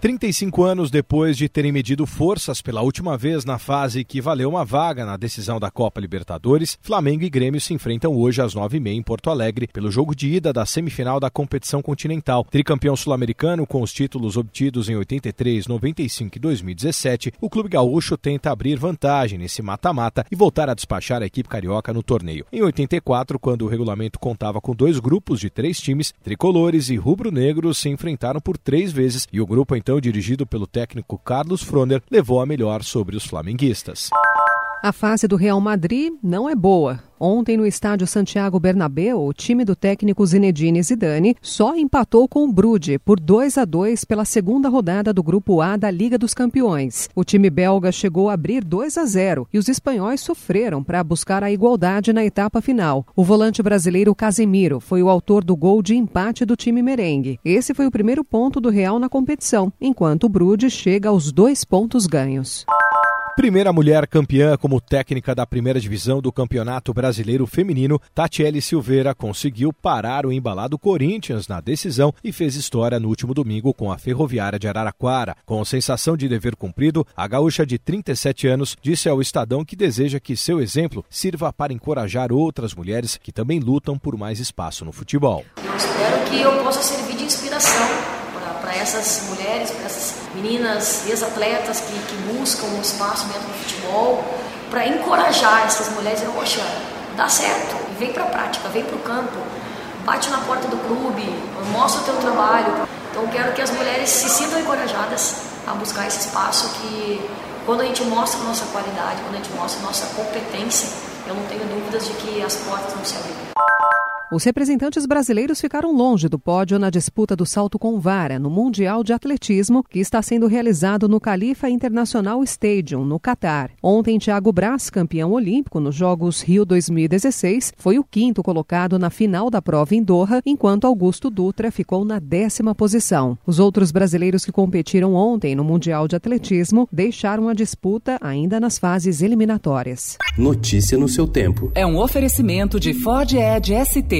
35 anos depois de terem medido forças pela última vez na fase que valeu uma vaga na decisão da Copa Libertadores, Flamengo e Grêmio se enfrentam hoje às 9h30 em Porto Alegre pelo jogo de ida da semifinal da competição continental. Tricampeão sul-americano com os títulos obtidos em 83, 95 e 2017, o Clube Gaúcho tenta abrir vantagem nesse mata-mata e voltar a despachar a equipe carioca no torneio. Em 84, quando o regulamento contava com dois grupos de três times, tricolores e rubro-negros se enfrentaram por três vezes e o grupo então então dirigido pelo técnico Carlos Froner, levou a melhor sobre os flamenguistas. A fase do Real Madrid não é boa. Ontem, no estádio Santiago Bernabéu, o time do técnico Zinedine Zidane só empatou com o Brude por 2 a 2 pela segunda rodada do Grupo A da Liga dos Campeões. O time belga chegou a abrir 2 a 0 e os espanhóis sofreram para buscar a igualdade na etapa final. O volante brasileiro Casemiro foi o autor do gol de empate do time merengue. Esse foi o primeiro ponto do Real na competição, enquanto o Brude chega aos dois pontos ganhos. Primeira mulher campeã como técnica da primeira divisão do Campeonato Brasileiro Feminino, Tatiele Silveira conseguiu parar o embalado Corinthians na decisão e fez história no último domingo com a Ferroviária de Araraquara. Com sensação de dever cumprido, a gaúcha de 37 anos disse ao Estadão que deseja que seu exemplo sirva para encorajar outras mulheres que também lutam por mais espaço no futebol. Eu espero que eu possa servir de inspiração essas mulheres, para essas meninas, ex-atletas que, que, buscam um espaço dentro do futebol, para encorajar essas mulheres, poxa, dá certo, vem para a prática, vem para o campo, bate na porta do clube, mostra o teu trabalho. Então quero que as mulheres se sintam encorajadas a buscar esse espaço que quando a gente mostra nossa qualidade, quando a gente mostra nossa competência, eu não tenho dúvidas de que as portas vão se abrir. Os representantes brasileiros ficaram longe do pódio na disputa do salto com vara no Mundial de Atletismo, que está sendo realizado no Califa International Stadium, no Catar. Ontem, Thiago Braz, campeão olímpico nos Jogos Rio 2016, foi o quinto colocado na final da prova em Doha, enquanto Augusto Dutra ficou na décima posição. Os outros brasileiros que competiram ontem no Mundial de Atletismo deixaram a disputa ainda nas fases eliminatórias. Notícia no seu tempo. É um oferecimento de Ford Edge ST